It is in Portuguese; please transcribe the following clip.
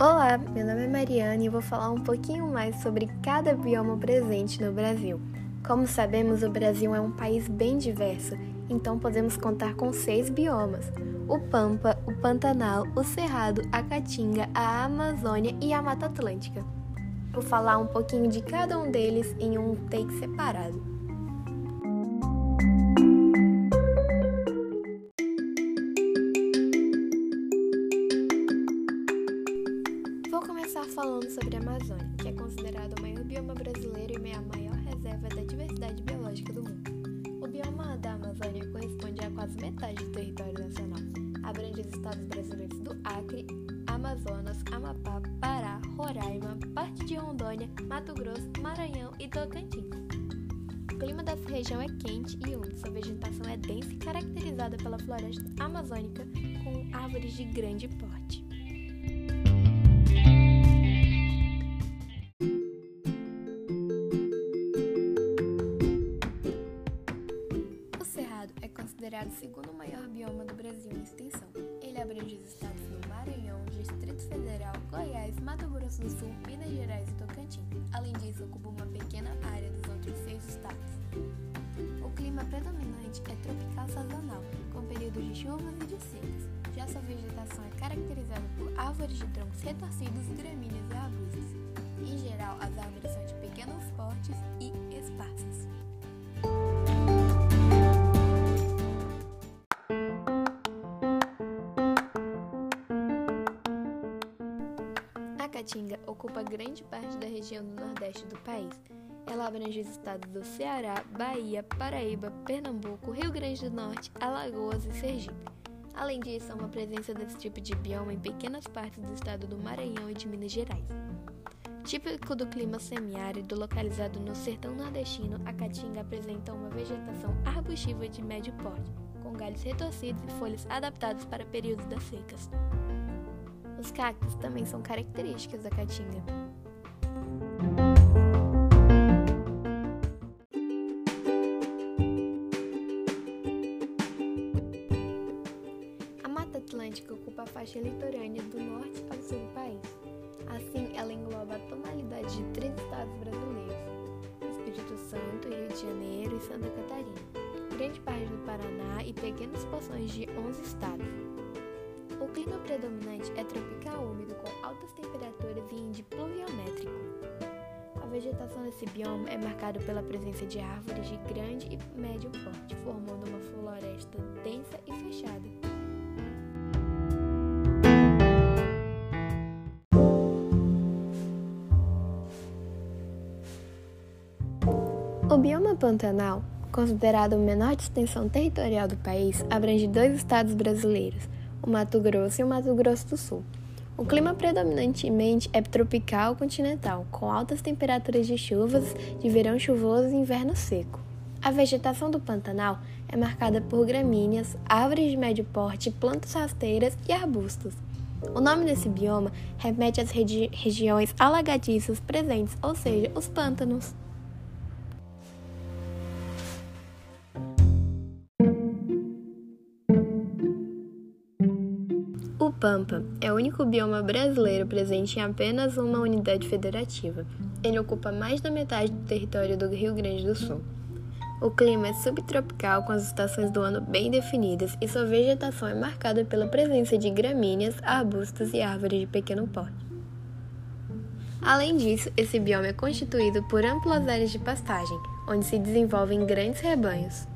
Olá, meu nome é Mariana e vou falar um pouquinho mais sobre cada bioma presente no Brasil. Como sabemos, o Brasil é um país bem diverso, então podemos contar com seis biomas: o Pampa, o Pantanal, o Cerrado, a Caatinga, a Amazônia e a Mata Atlântica. Vou falar um pouquinho de cada um deles em um take separado. Falando sobre a Amazônia, que é considerado o maior bioma brasileiro e a maior reserva da diversidade biológica do mundo. O bioma da Amazônia corresponde a quase metade do território nacional. Abrange os estados brasileiros do Acre, Amazonas, Amapá, Pará, Roraima, parte de Rondônia, Mato Grosso, Maranhão e Tocantins. O clima dessa região é quente e úmido, sua vegetação é densa e caracterizada pela floresta amazônica com árvores de grande porte. O segundo maior bioma do Brasil em extensão. Ele abrange os estados do Maranhão, Distrito Federal, Goiás, Mato Grosso do Sul, Minas Gerais e Tocantins. Além disso, ocupa uma pequena área dos outros seis estados. O clima predominante é tropical sazonal, com períodos de chuvas e de secas. Já sua vegetação é caracterizada por árvores de troncos retorcidos, gramíneas e arbustos. Em geral, as árvores são de pequenos portes e esparsas. Caatinga ocupa grande parte da região do nordeste do país. Ela abrange os estados do Ceará, Bahia, Paraíba, Pernambuco, Rio Grande do Norte, Alagoas e Sergipe. Além disso, há uma presença desse tipo de bioma em pequenas partes do estado do Maranhão e de Minas Gerais. Típico do clima semiárido localizado no sertão nordestino, a caatinga apresenta uma vegetação arbustiva de médio porte, com galhos retorcidos e folhas adaptadas para períodos das secas. Os cactos também são características da caatinga. A Mata Atlântica ocupa a faixa litorânea do norte ao sul do país. Assim, ela engloba a tonalidade de três estados brasileiros: Espírito Santo, Rio de Janeiro e Santa Catarina, grande parte do Paraná e pequenas porções de 11 estados. O clima predominante é tropical úmido com altas temperaturas e índice pluviométrico. A vegetação desse bioma é marcada pela presença de árvores de grande e médio porte, formando uma floresta densa e fechada. O bioma Pantanal, considerado o menor extensão territorial do país, abrange dois estados brasileiros, o Mato Grosso e o Mato Grosso do Sul. O clima predominantemente é tropical continental, com altas temperaturas de chuvas de verão chuvoso e inverno seco. A vegetação do Pantanal é marcada por gramíneas, árvores de médio porte, plantas rasteiras e arbustos. O nome desse bioma remete às regi regiões alagadiças presentes, ou seja, os pântanos. O Pampa é o único bioma brasileiro presente em apenas uma unidade federativa. Ele ocupa mais da metade do território do Rio Grande do Sul. O clima é subtropical, com as estações do ano bem definidas, e sua vegetação é marcada pela presença de gramíneas, arbustos e árvores de pequeno porte. Além disso, esse bioma é constituído por amplas áreas de pastagem, onde se desenvolvem grandes rebanhos.